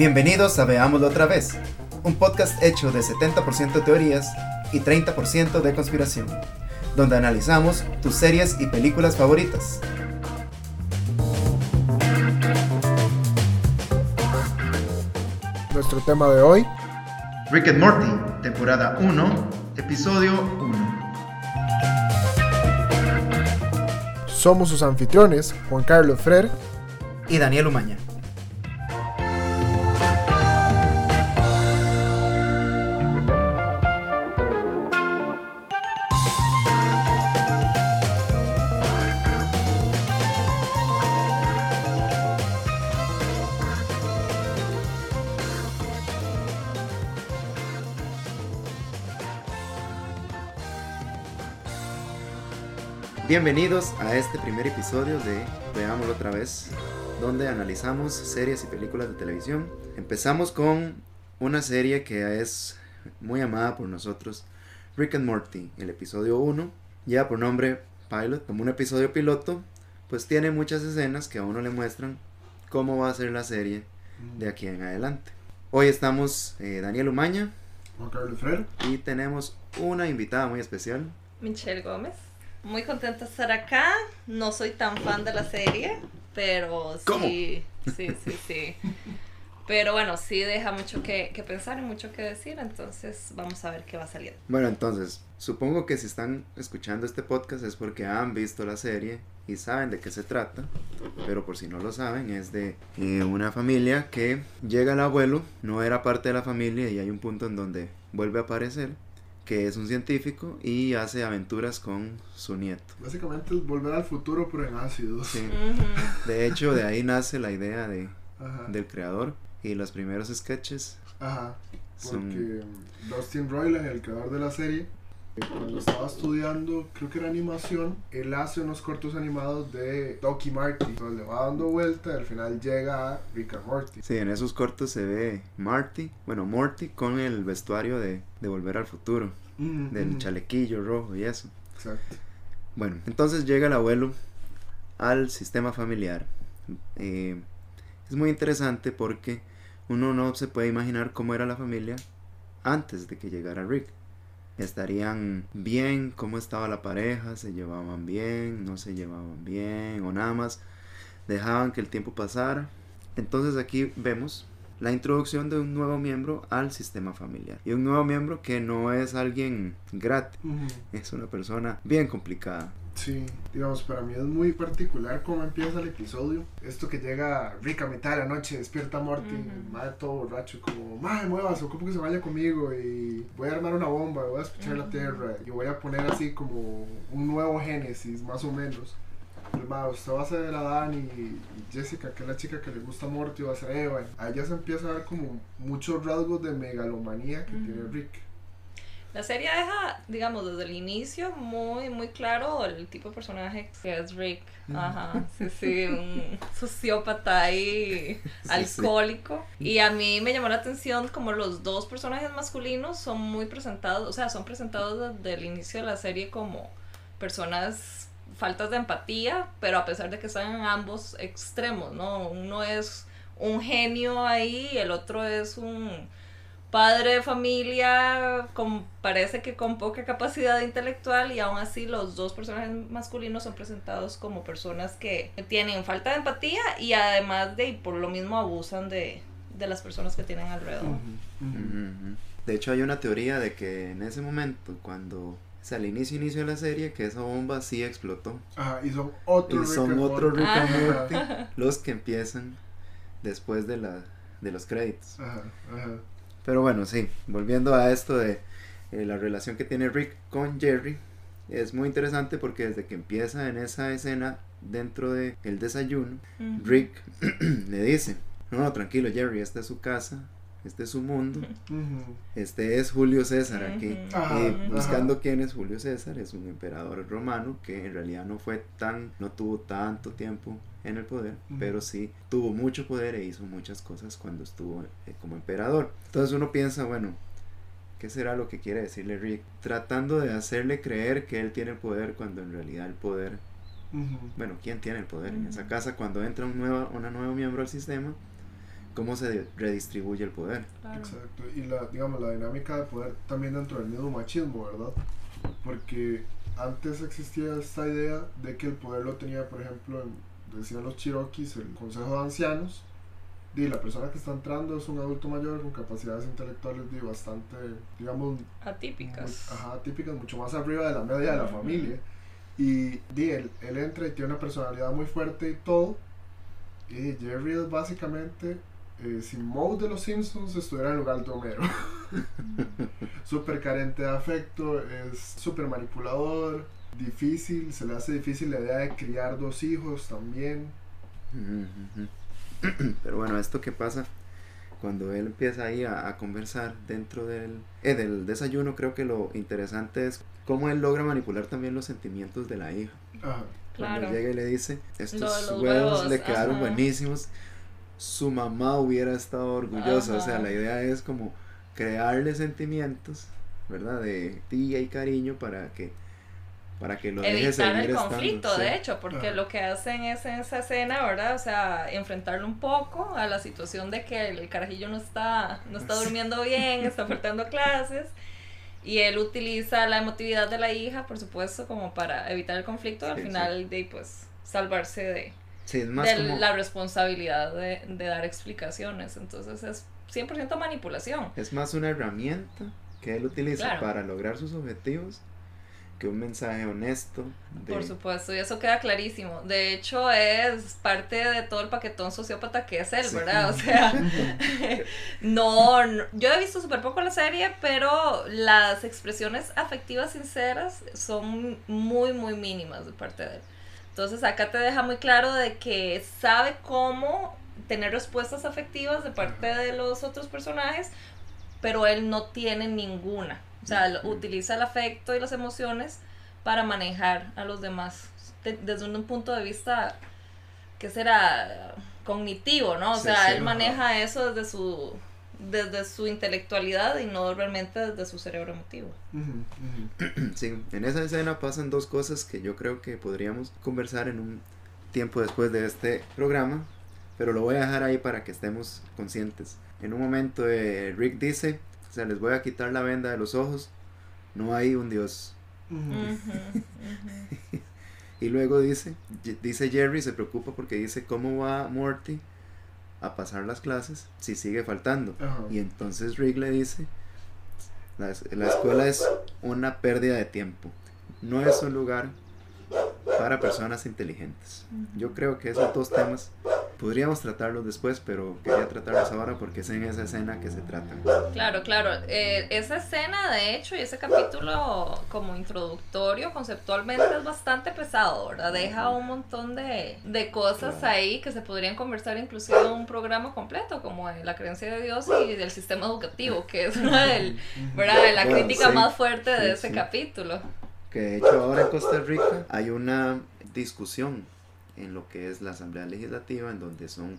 Bienvenidos a Veámoslo otra vez, un podcast hecho de 70% teorías y 30% de conspiración, donde analizamos tus series y películas favoritas. Nuestro tema de hoy, Rick and Morty, temporada 1, episodio 1. somos sus anfitriones, Juan Carlos Frer Y Daniel Umaña. Bienvenidos a este primer episodio de Veámoslo otra vez, donde analizamos series y películas de televisión. Empezamos con una serie que es muy amada por nosotros, Rick and Morty, el episodio 1, ya por nombre Pilot, como un episodio piloto, pues tiene muchas escenas que a uno le muestran cómo va a ser la serie de aquí en adelante. Hoy estamos eh, Daniel Umaña Juan Carlos Frer. y tenemos una invitada muy especial. Michelle Gómez. Muy contenta de estar acá. No soy tan fan de la serie, pero sí. ¿Cómo? Sí, sí, sí. Pero bueno, sí deja mucho que, que pensar y mucho que decir, entonces vamos a ver qué va saliendo. Bueno, entonces, supongo que si están escuchando este podcast es porque han visto la serie y saben de qué se trata, pero por si no lo saben, es de eh, una familia que llega el abuelo, no era parte de la familia y hay un punto en donde vuelve a aparecer, que es un científico y hace aventuras con su nieto. Básicamente es volver al futuro, pero en ácidos. Sí. De hecho, de ahí nace la idea de, Ajá. del creador y los primeros sketches Ajá. son... Porque um, Dustin Roiland, el creador de la serie, cuando estaba estudiando, creo que era animación, él hace unos cortos animados de Doc y Marty. Entonces le va dando vuelta y al final llega a Rick and Morty. Sí, en esos cortos se ve Marty, bueno, Morty con el vestuario de, de Volver al Futuro, Mm, del mm, chalequillo rojo y eso. Exacto. Bueno, entonces llega el abuelo al sistema familiar. Eh, es muy interesante porque uno no se puede imaginar cómo era la familia antes de que llegara Rick. Estarían bien, cómo estaba la pareja, se llevaban bien, no se llevaban bien, o nada más dejaban que el tiempo pasara. Entonces aquí vemos la introducción de un nuevo miembro al sistema familiar. Y un nuevo miembro que no es alguien gratis, es una persona bien complicada. Sí, digamos, para mí es muy particular cómo empieza el episodio. Esto que llega Rick a mitad de la noche, despierta a Morty, Ujú. madre todo borracho, como, madre, muevas, ocupo que se vaya conmigo y voy a armar una bomba, voy a despechar la Ujú. tierra y voy a poner así como un nuevo génesis, más o menos. El madre, usted va a ser Adán y, y Jessica, que es la chica que le gusta a Morty, va a ser Eva. Ahí ya se empieza a ver como muchos rasgos de megalomanía que Ujú. tiene Rick. La serie deja, digamos, desde el inicio muy, muy claro el tipo de personaje que es Rick. Ajá, sí, sí, un sociópata ahí, Sí, sí. alcohólico. Y a mí me llamó la atención como los dos personajes masculinos son muy presentados, o sea, son presentados desde el inicio de la serie como personas faltas de empatía, pero a pesar de que están en ambos extremos, ¿no? Uno es un genio ahí y el otro es un padre de familia, con, parece que con poca capacidad intelectual y aún así los dos personajes masculinos son presentados como personas que tienen falta de empatía y además de, y por lo mismo abusan de, de las personas que tienen alrededor. De hecho hay una teoría de que en ese momento, cuando, o sea, al inicio inicio de la serie, que esa bomba sí explotó. Ajá, y son otro Y son otro. Rick and. Morty, los que empiezan después de, la, de los créditos. Ajá, ajá. Pero bueno, sí, volviendo a esto de eh, la relación que tiene Rick con Jerry, es muy interesante porque desde que empieza en esa escena dentro del el desayuno. Rick le dice, no, no, tranquilo Jerry, esta es su casa, este es su mundo, este es Julio César aquí. Ajá, Y ajá. buscando quién es Julio César, es un emperador romano que en realidad no fue tan, no tuvo tanto tiempo en el poder, pero sí tuvo mucho poder e hizo muchas cosas cuando estuvo eh, como emperador. Entonces uno piensa, bueno, ¿qué será lo que quiere decirle Rick? Tratando de hacerle creer que él tiene el poder cuando en realidad el poder, bueno, ¿quién tiene el poder en esa casa cuando entra un nuevo, una nuevo miembro al sistema? Cómo se redistribuye el poder. Claro. Exacto, y la, digamos, la dinámica de poder también dentro del mismo machismo, ¿verdad? Porque antes existía esta idea de que el poder lo tenía, por ejemplo, en- decían los Cherokees, el Consejo de Ancianos, y la persona que está entrando es un adulto mayor con capacidades intelectuales de bastante, digamos, muy- Atípicas. ajá, típicas, mucho más arriba de la media de la familia. Y di, él, él entra y tiene una personalidad muy fuerte y todo. Y Jerry es básicamente, eh, si Moe de los Simpsons estuviera en lugar de Homero. súper carente de afecto, es súper manipulador, difícil, se le hace difícil la idea de criar dos hijos también. Pero bueno, esto que pasa cuando él empieza ahí a, a conversar dentro del, eh, del desayuno, creo que lo interesante es cómo él logra manipular también los sentimientos de la hija. Ajá. Cuando Claro. llega y le dice, estos los huevos, huevos, le quedaron ajá. buenísimos, su mamá hubiera estado orgullosa, o sea, la idea es como crearle sentimientos, ¿verdad? De tía y cariño para que para que lo deje Evitar seguir el estando, conflicto, sí. de hecho, porque Ajá. lo que hacen es en esa escena, ¿verdad? O sea, enfrentarlo un poco a la situación de que el carajillo no está, no está durmiendo bien, está faltando clases. Y él utiliza la emotividad de la hija, por supuesto, como para evitar el conflicto. Al Sí, sí. final, de pues, salvarse de, Sí, es más de como la responsabilidad de, de dar explicaciones. Entonces, es 100% manipulación. Es más una herramienta que él utiliza Claro. para lograr sus objetivos que un mensaje honesto. De, Por supuesto, y eso queda clarísimo. De hecho, es parte de todo el paquetón sociópata que es él, Sí. ¿verdad? O sea, no, no- yo he visto súper poco la serie, pero las expresiones afectivas sinceras son muy, muy mínimas de parte de él. Entonces, acá te deja muy claro de que sabe cómo tener respuestas afectivas de parte de los otros personajes, pero él no tiene ninguna. O sea, utiliza el afecto y las emociones para manejar a los demás de- desde un punto de vista que será cognitivo, ¿no? O Sí, sea, sí, él maneja eso desde su desde su intelectualidad y no realmente desde su cerebro emotivo. Sí, en esa escena pasan dos cosas que yo creo que podríamos conversar en un tiempo después de este programa, pero lo voy a dejar ahí para que estemos conscientes. En un momento eh, Rick dice, o sea, les voy a quitar la venda de los ojos, no hay un Dios. Y luego dice, dice Jerry, se preocupa porque dice, ¿cómo va Morty a pasar las clases si sigue faltando? Ajá. Y entonces Rick le dice, la, la escuela es una pérdida de tiempo, no es un lugar para personas inteligentes. Yo creo que esos dos temas podríamos tratarlos después, pero quería tratarlos ahora porque es en esa escena que se tratan. Claro, claro. Eh, esa escena, de hecho, y ese capítulo como introductorio, conceptualmente es bastante pesado, ¿verdad? Deja un montón de, de cosas Claro. ahí que se podrían conversar inclusive en un programa completo, como la creencia de Dios y del sistema educativo, que es una del. ¿verdad? de la Bueno, crítica sí, más fuerte de sí, ese sí. capítulo. Que de hecho ahora en Costa Rica hay una discusión en lo que es la Asamblea Legislativa, en donde son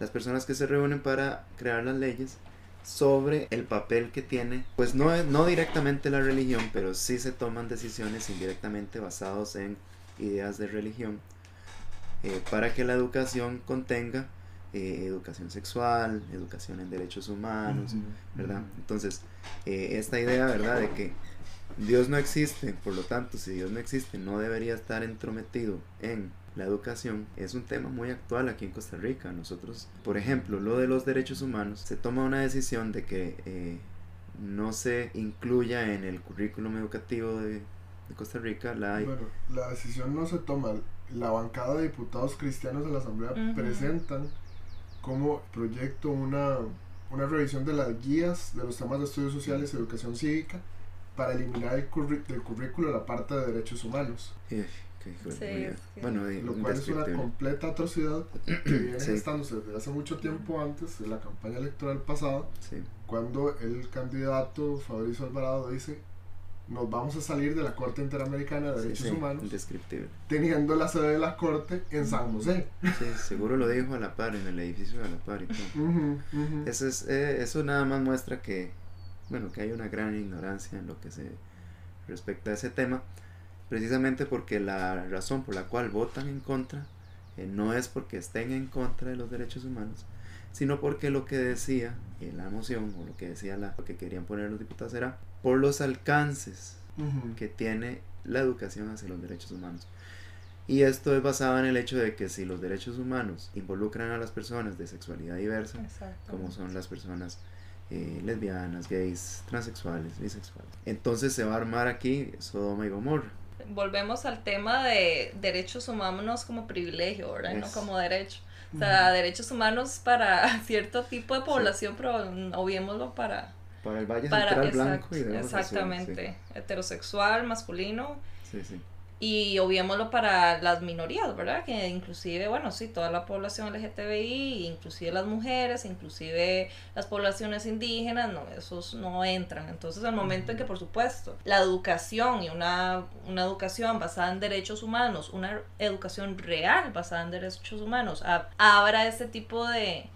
las personas que se reúnen para crear las leyes sobre el papel que tiene, pues no, no directamente la religión, pero sí se toman decisiones indirectamente basados en ideas de religión, eh, para que la educación contenga eh, educación sexual, educación en derechos humanos. ¿verdad? Entonces, eh, esta idea, ¿verdad? De que Dios no existe, por lo tanto, si Dios no existe, no debería estar entrometido en la educación, es un tema muy actual aquí en Costa Rica. Nosotros, por ejemplo, lo de los derechos humanos, se toma una decisión de que eh, no se incluya en el currículum educativo de, de Costa Rica la... Bueno, la decisión no se toma. La bancada de diputados cristianos de la Asamblea presentan como proyecto una, una revisión de las guías de los temas de estudios sociales y educación cívica para eliminar el curri- del currículo la parte de derechos humanos, Sí, que- Bueno, y lo cual es una completa atrocidad que viene Sí. gestándose desde hace mucho tiempo antes de la campaña electoral pasada, Sí. cuando el candidato Fabricio Alvarado dice nos vamos a salir de la Corte Interamericana de Sí, Derechos sí, Humanos indescriptible. teniendo la sede de la Corte en San José. Sí, seguro lo dijo a la par, en el edificio de la par y todo. Ujú, ujú. Eso, es, eh, eso nada más muestra que, bueno, que hay una gran ignorancia en lo que se respecta a ese tema, precisamente porque la razón por la cual votan en contra eh, no es porque estén en contra de los derechos humanos, sino porque lo que decía eh, la moción o lo que decía la, lo que querían poner los diputados era por los alcances que tiene la educación hacia los derechos humanos. Y esto es basado en el hecho de que si los derechos humanos involucran a las personas de sexualidad diversa, como son las personas eh, lesbianas, gays, transexuales, bisexuales, entonces se va a armar aquí Sodoma y Gomorra. Volvemos al tema de derechos humanos como privilegio, ¿verdad? No como derecho. O sea, derechos humanos para cierto tipo de población, pero obviémoslo para... Para el Valle para Central exact- blanco y Exactamente. Heterosexual, masculino. Sí, sí. Y obviémoslo para las minorías, ¿verdad? Que inclusive, bueno, sí, toda la población LGTBI, inclusive las mujeres, inclusive las poblaciones indígenas, no, esos no entran. Entonces, al momento en que, por supuesto, la educación y una, una educación basada en derechos humanos, una educación real basada en derechos humanos, ab- abra este tipo de,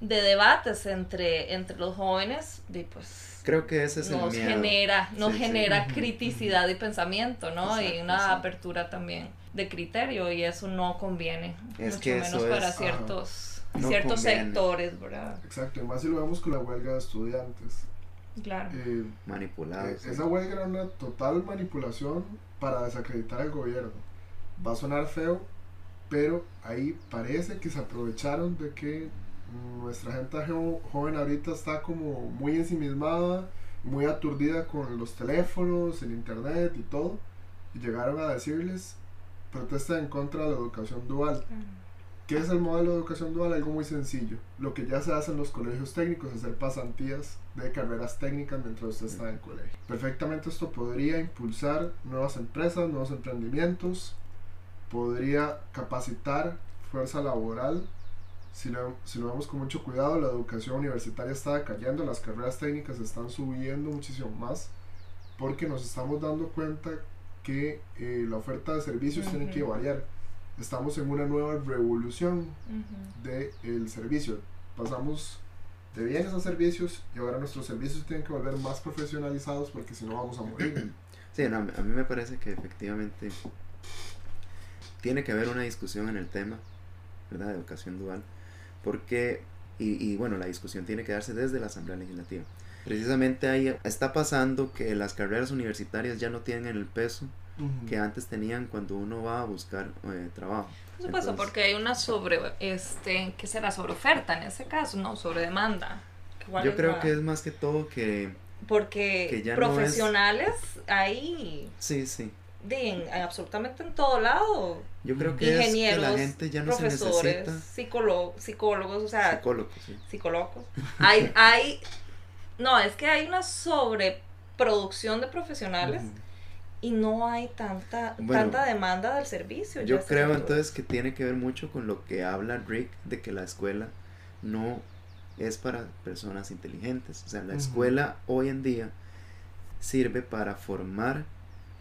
de debates entre, entre los jóvenes, y pues Creo que ese es el nos miedo. genera, nos Sí, genera criticidad y pensamiento, ¿no? y Exacto, una sí. apertura también de criterio y eso no conviene, Es mucho que menos eso para es- ciertos No ciertos conviene. sectores, ¿verdad? Exacto, y más si lo vemos con la huelga de estudiantes. Claro. Eh, Manipulado. Eh, sí. Esa huelga era una total manipulación para desacreditar al gobierno. Va a sonar feo, pero ahí parece que se aprovecharon de que nuestra gente jo- joven ahorita está como muy ensimismada, muy aturdida con los teléfonos, el internet y todo, y llegaron a decirles protesta en contra de la educación dual. ¿Qué es el modelo de educación dual? Algo muy sencillo. Lo que ya se hace en los colegios técnicos, hacer pasantías de carreras técnicas mientras usted está en el colegio. Perfectamente esto podría impulsar nuevas empresas, nuevos emprendimientos, podría capacitar fuerza laboral. Si lo, si lo vemos con mucho cuidado, la educación universitaria está cayendo, las carreras técnicas están subiendo muchísimo más, porque nos estamos dando cuenta que eh, la oferta de servicios tiene que variar estamos en una nueva revolución Ujú. del servicio. Pasamos de bienes a servicios y ahora nuestros servicios tienen que volver más profesionalizados porque si no vamos a morir. Sí, no, a mí a mí me parece que efectivamente tiene que haber una discusión en el tema, ¿verdad? De educación dual, porque, y, y bueno, la discusión tiene que darse desde la Asamblea Legislativa. Precisamente ahí está pasando que las carreras universitarias ya no tienen el peso que antes tenían cuando uno va a buscar eh, trabajo. Por supuesto, Entonces- porque hay una sobre, este, ¿qué será? Sobre oferta en ese caso, no, sobre demanda. ¿Cuál Yo creo la- que es más que todo que, Porque que ya no es- profesionales hay sí, sí. De, en- absolutamente en todo lado. Yo creo que es que Ingenieros, la gente ya no se profesores, necesita psicólogo- psicólogos, o sea, psicólogos, sí. psicólogos. Hay, hay, no, es que hay una sobreproducción de profesionales Ujú. y no hay tanta, Bueno, tanta demanda del servicio. Yo creo entonces que tiene que ver mucho con lo que habla Rick de que la escuela no es para personas inteligentes. O sea, la escuela hoy en día sirve para formar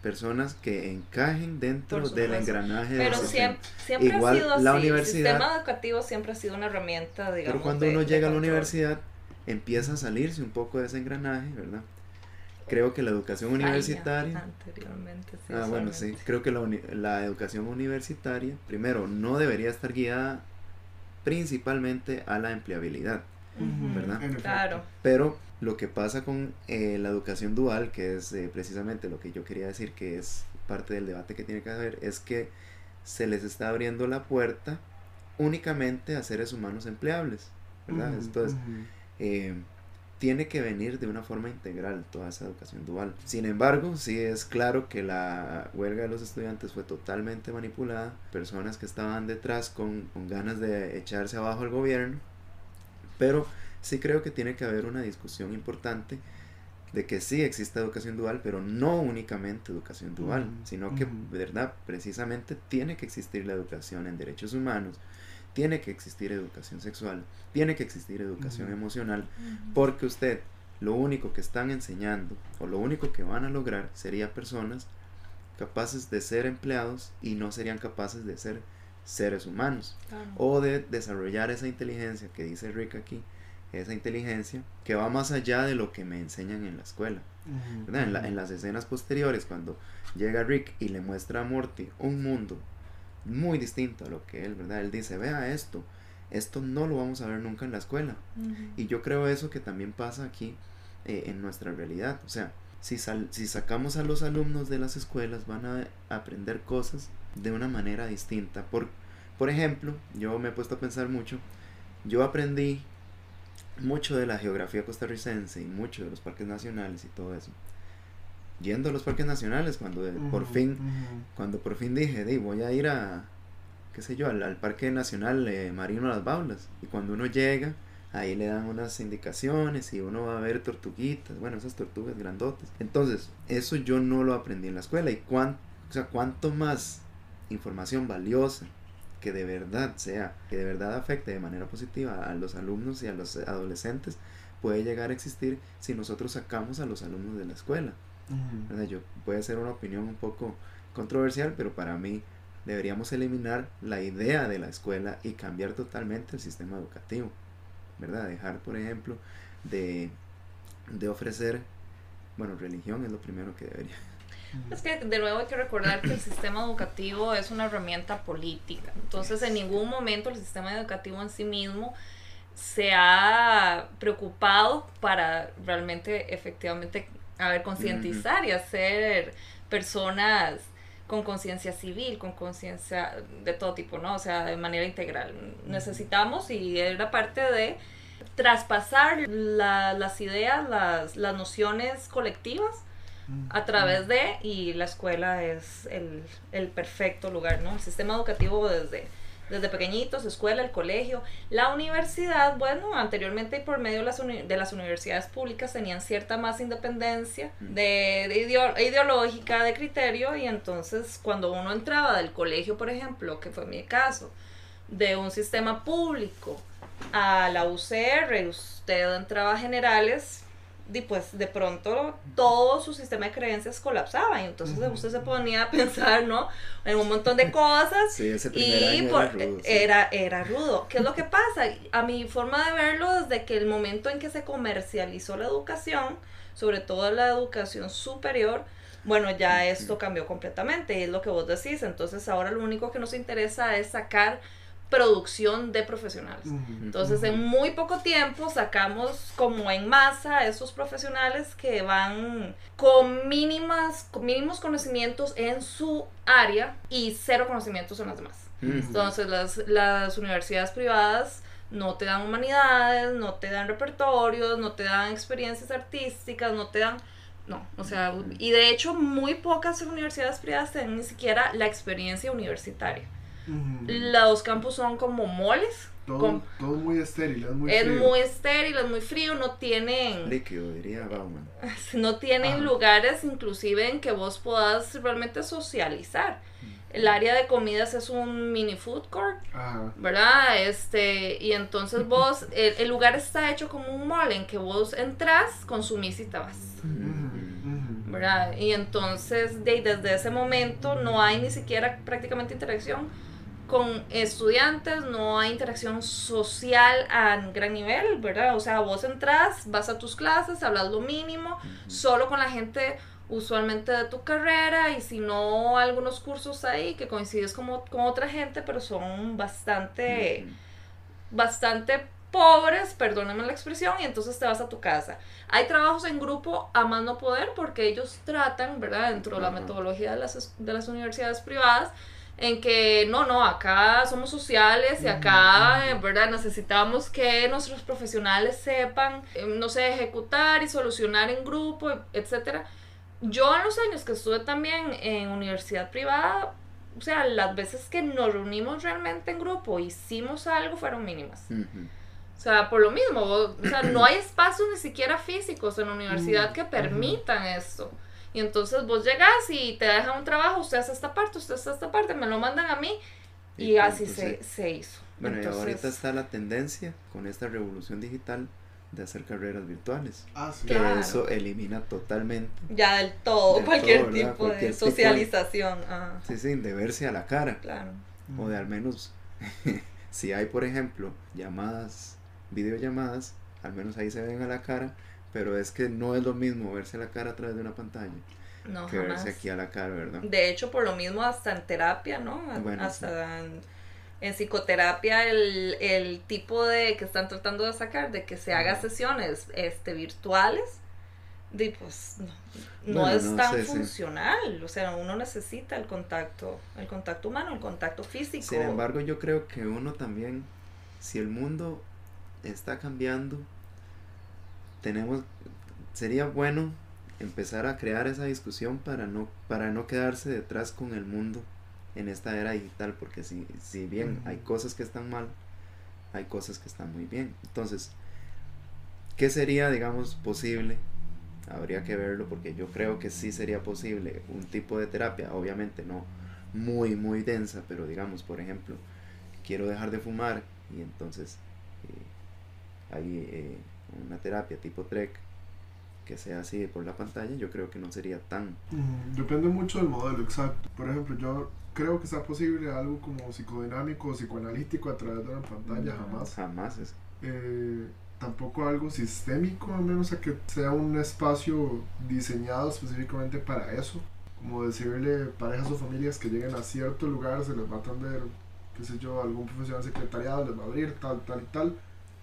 personas que encajen dentro del engranaje del Pero sistema. siempre, siempre Igual ha sido así. la El universidad- sistema educativo siempre ha sido una herramienta, digamos. Pero cuando de- uno llega a la universidad, empieza a salirse un poco de ese engranaje, ¿verdad? Creo que la educación universitaria... Anteriormente, sí, Ah, bueno, sí. Creo que la, la educación universitaria, primero, no debería estar guiada principalmente a la empleabilidad. ¿Verdad? Claro. Pero lo que pasa con eh, la educación dual, que es eh, precisamente lo que yo quería decir, que es parte del debate que tiene que haber, es que se les está abriendo la puerta únicamente a seres humanos empleables. ¿verdad? Entonces, eh, tiene que venir de una forma integral toda esa educación dual. Sin embargo, sí es claro que la huelga de los estudiantes fue totalmente manipulada, personas que estaban detrás con, con ganas de echarse abajo al gobierno, pero sí creo que tiene que haber una discusión importante de que sí existe educación dual, pero no únicamente educación dual, sino que. ¿verdad? Precisamente tiene que existir la educación en derechos humanos, tiene que existir educación sexual, tiene que existir educación emocional, porque usted lo único que están enseñando o lo único que van a lograr sería personas capaces de ser empleados y no serían capaces de ser seres humanos Claro. o de desarrollar esa inteligencia que dice Rick aquí, esa inteligencia que va más allá de lo que me enseñan en la escuela. En, la- ujú. en las escenas posteriores, cuando llega Rick y le muestra a Morty un mundo muy distinto a lo que él, ¿verdad? Él dice, vea esto, esto no lo vamos a ver nunca en la escuela. Y yo creo eso que también pasa aquí eh, en nuestra realidad. O sea, si, sal- si sacamos a los alumnos de las escuelas van a aprender cosas de una manera distinta. Por, por ejemplo, yo me he puesto a pensar mucho, yo aprendí mucho de la geografía costarricense y mucho de los parques nacionales y todo eso. Yendo a los parques nacionales cuando por fin ujú. cuando por fin dije, "Di, voy a ir a, qué sé yo, al, al Parque Nacional eh, Marino Las Baulas. Y cuando uno llega, ahí le dan unas indicaciones y uno va a ver tortuguitas, bueno, esas tortugas grandotas. Entonces, eso yo no lo aprendí en la escuela. Y cuán, o sea, cuánto más información valiosa que de verdad sea, que de verdad afecte de manera positiva a los alumnos y a los adolescentes, puede llegar a existir si nosotros sacamos a los alumnos de la escuela. ¿verdad? Yo puede ser una opinión un poco controversial, pero para mí deberíamos eliminar la idea de la escuela y cambiar totalmente el sistema educativo, ¿verdad? Dejar, por ejemplo, de, de ofrecer, bueno, religión es lo primero que debería. Es que de nuevo hay que recordar que el sistema educativo es una herramienta política. Entonces, en ningún momento el sistema educativo en sí mismo se ha preocupado para realmente, efectivamente, a ver, concientizar y hacer personas con conciencia civil, con conciencia de todo tipo, ¿no? O sea, de manera integral. Necesitamos, y era parte de traspasar la- las ideas, las, las nociones colectivas a través de, y la escuela es el, el perfecto lugar, ¿no? El sistema educativo desde, desde pequeñitos, escuela, el colegio, la universidad, bueno, anteriormente y por medio de las, uni- de las universidades públicas tenían cierta más independencia Mm. de, de ideo- ideológica, de criterio, y entonces cuando uno entraba del colegio, por ejemplo, que fue mi caso, de un sistema público a la UCR, usted entraba a generales, y pues de pronto todo su sistema de creencias colapsaba y entonces usted se ponía a pensar, ¿no? En un montón de cosas Sí, ese primer y año por- era rudo, sí. era, era rudo. ¿Qué es lo que pasa? A mi forma de verlo, desde que el momento en que se comercializó la educación, sobre todo la educación superior, bueno, ya esto cambió completamente, y es lo que vos decís. Entonces ahora lo único que nos interesa es sacar producción de profesionales. Entonces, en muy poco tiempo sacamos como en masa a esos profesionales que van con mínimas, con mínimos conocimientos en su área y cero conocimientos en las demás. Entonces, las, las universidades privadas no te dan humanidades, no te dan repertorios, no te dan experiencias artísticas, no te dan... No, o sea, y de hecho muy pocas universidades privadas tienen ni siquiera la experiencia universitaria. Ujú. Los campus son como moles, Todo, con- todo muy estéril, es muy es frío. muy estéril, es muy frío, no tienen, Líquido, diría Bauman. no tienen Ajá. lugares inclusive en que vos puedas realmente socializar. El área de comidas es un mini food court, Ajá. ¿verdad? Este, y entonces vos, el, el lugar está hecho como un mall en que vos entras, consumís y te vas. ¿verdad? Y entonces de, desde ese momento no hay ni siquiera prácticamente interacción con estudiantes, no hay interacción social a gran nivel, ¿verdad? O sea, vos entras, vas a tus clases, hablas lo mínimo, solo con la gente usualmente de tu carrera y si no algunos cursos ahí que coincides como, con otra gente, pero son bastante bastante pobres, perdóname la expresión, y entonces te vas a tu casa. Hay trabajos en grupo a más no poder porque ellos tratan, ¿verdad? Dentro de la metodología de las, de las universidades privadas, en que no, no, acá somos sociales y acá, ¿verdad? Necesitamos que nuestros profesionales sepan, eh, no sé, ejecutar y solucionar en grupo, etcétera. Yo en los años que estuve también en universidad privada, o sea, las veces que nos reunimos realmente en grupo, hicimos algo, fueron mínimas. O sea, por lo mismo, o sea, no hay espacios ni siquiera físicos en la universidad Mm, que permitan esto. Y entonces vos llegas y te dejan un trabajo, usted hace esta parte, usted hace esta parte, me lo mandan a mí y, Y así punto, se, se hizo. Bueno, y Entonces, ahorita está la tendencia con esta revolución digital de hacer carreras virtuales. Ah, sí. Que Claro. eso elimina totalmente, Ya del todo, Del cualquier todo, ¿verdad? tipo Cualquier de tipo de- socialización. ah, sí, sí, de verse a la cara. claro. O de al menos, si hay, por ejemplo, llamadas, videollamadas, al menos ahí se ven a la cara, pero es que no es lo mismo verse la cara a través de una pantalla No, que jamás. verse aquí a la cara, ¿verdad? De hecho, por lo mismo, hasta en terapia, ¿no? Bueno, hasta en- en psicoterapia el, el tipo de que están tratando de sacar, de que se haga sesiones este, virtuales, de, pues no, no Bueno, es no tan sí. funcional. O sea, uno necesita el contacto, el contacto humano, el contacto físico. Sin embargo, yo creo que uno también, si el mundo está cambiando, tenemos, sería bueno empezar a crear esa discusión para no, para no quedarse detrás con el mundo en esta era digital, porque si, si bien hay cosas que están mal, hay cosas que están muy bien. Entonces, ¿qué sería, digamos, posible? Habría que verlo porque yo creo que sí sería posible un tipo de terapia, obviamente no muy, muy densa, pero digamos, por ejemplo, quiero dejar de fumar y entonces eh, hay eh, una terapia tipo TREC que sea así por la pantalla, yo creo que no sería tan... Depende mucho del modelo, exacto. Por ejemplo, yo creo que sea posible algo como psicodinámico o psicoanalítico a través de una pantalla, Ujú. jamás. Jamás es... Eh, tampoco algo sistémico, a menos a que sea un espacio diseñado específicamente para eso. Como decirle parejas o familias que lleguen a cierto lugar, se les va a atender, qué sé yo, algún profesional secretariado, les va a abrir tal, tal y tal,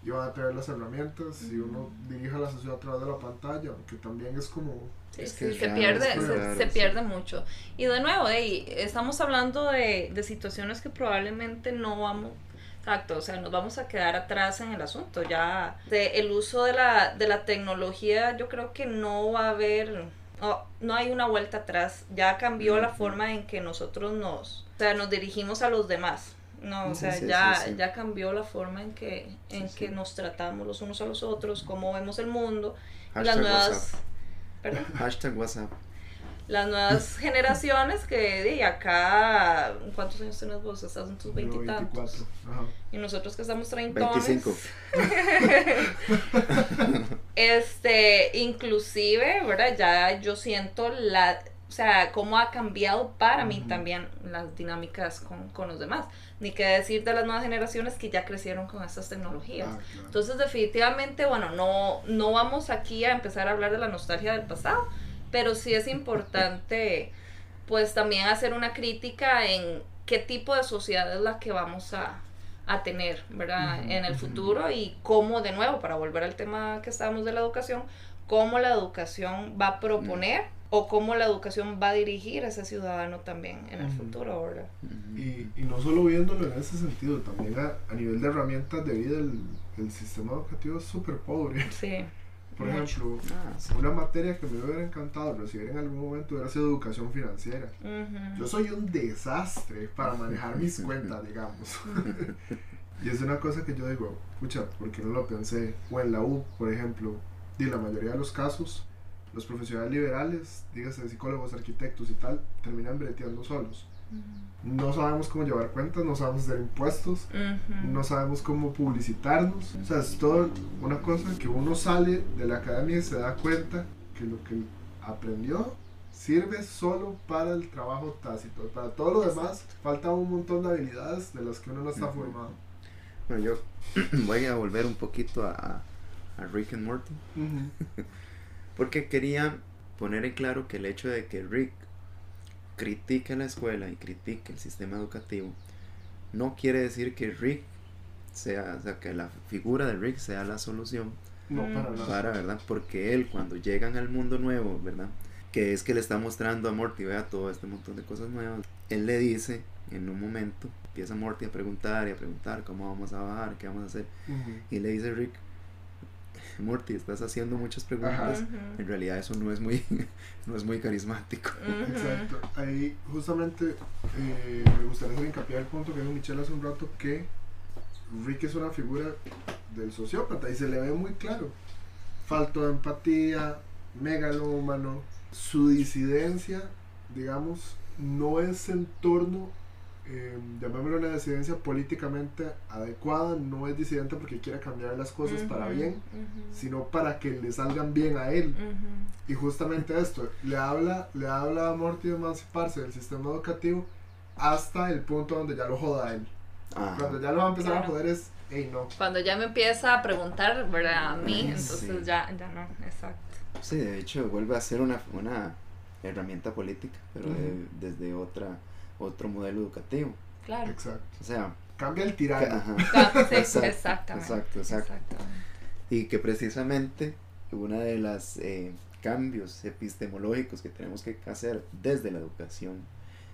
y van a tener las herramientas, y uno dirige la sesión a través de la pantalla, aunque también es como... Sí, Es sí, que es se pierde, es se, pierde mucho. Y de nuevo, ey, estamos hablando de, de situaciones que probablemente no vamos, exacto, o sea, nos vamos a quedar atrás en el asunto. Ya de, el uso de la, de la tecnología, yo creo que no va a haber, no, no hay una vuelta atrás. Ya cambió la forma en que nosotros nos, o sea, nos dirigimos a los demás. No, o Sí, sea, sí, ya, sí, sí. ya cambió la forma en que, en Sí, que nos tratamos los unos a los otros, cómo vemos el mundo, y las Hashtag nuevas, WhatsApp. perdón Hashtag WhatsApp. las nuevas generaciones que de acá, ¿cuántos años tienes vos? Estás en tus veintitantos. Y nosotros que estamos treintones. 25. Este, inclusive, ¿verdad? Ya yo siento la, o sea, cómo ha cambiado para mí también las dinámicas con, con los demás. Ni que decir de las nuevas generaciones que ya crecieron con estas tecnologías. Ah, claro. Entonces, definitivamente, bueno, no, no vamos aquí a empezar a hablar de la nostalgia del pasado, pero sí es importante, pues también hacer una crítica en qué tipo de sociedad es la que vamos a, a tener, ¿verdad? En el futuro y cómo, de nuevo, para volver al tema que estábamos de la educación, cómo la educación va a proponer o cómo la educación va a dirigir a ese ciudadano también en el Ujú. futuro, ¿verdad? Y, y no solo viéndolo en ese sentido, también a, a nivel de herramientas de vida, el, el sistema educativo es súper pobre. Sí. Por Mucho. ejemplo, Ah, sí. una materia que me hubiera encantado recibir en algún momento hubiera sido educación financiera. Ujú. Yo soy un desastre para manejar mis cuentas, digamos. y es una cosa que yo digo, pucha, ¿por qué no lo pensé? O en la U, por ejemplo, y en la mayoría de los casos, los profesionales liberales, dígase psicólogos, arquitectos y tal, terminan breteando solos. No sabemos cómo llevar cuentas, no sabemos hacer impuestos, Ujú. no sabemos cómo publicitarnos. O sea, es todo una cosa que uno sale de la academia y se da cuenta que lo que aprendió sirve solo para el trabajo tácito. Para todo lo demás, falta un montón de habilidades de las que uno no está Ujú. formado. Bueno, yo voy a volver un poquito a, a Rick and Morty. Porque quería poner en claro que el hecho de que Rick critique la escuela y critique el sistema educativo no quiere decir que Rick sea, o sea, que la figura de Rick sea la solución No, Mm. para nada. para, ¿verdad? Porque él cuando llegan al mundo nuevo, ¿verdad? Que es que le está mostrando a Morty, vea todo este montón de cosas nuevas. Él le dice en un momento, empieza Morty a preguntar y a preguntar cómo vamos a bajar, qué vamos a hacer. Ujú. Y le dice Rick, Morty, estás haciendo muchas preguntas. En realidad eso no es muy, no es muy carismático. Exacto. Ahí justamente eh, me gustaría hacer hincapié al punto que dijo Michelle hace un rato que Rick es una figura del sociópata y se le ve muy claro. Falto de empatía, megalómano, su disidencia, digamos, no es en torno, eh, llamémoslo una disidencia políticamente adecuada, no es disidente porque quiera cambiar las cosas para Ujú, bien, ujú, sino para que le salgan bien a él. ujú. Y justamente esto, le habla, le habla a Morty de emanciparse del sistema educativo hasta el punto donde ya lo joda a él. Ajá. Cuando ya lo va a empezar a Claro. joder es, hey no. Cuando ya me empieza a preguntar, ¿verdad? A mí, Sí. entonces ya, ya no, exacto. Sí, de hecho vuelve a ser una, una herramienta política, pero de- desde otra, otro modelo educativo. Claro. Exacto. O sea, cambia el tirano. Ajá. Sí, Exacto, exactamente. exacto, exacto. exactamente. Y que precisamente uno de los cambios epistemológicos que tenemos que hacer desde la educación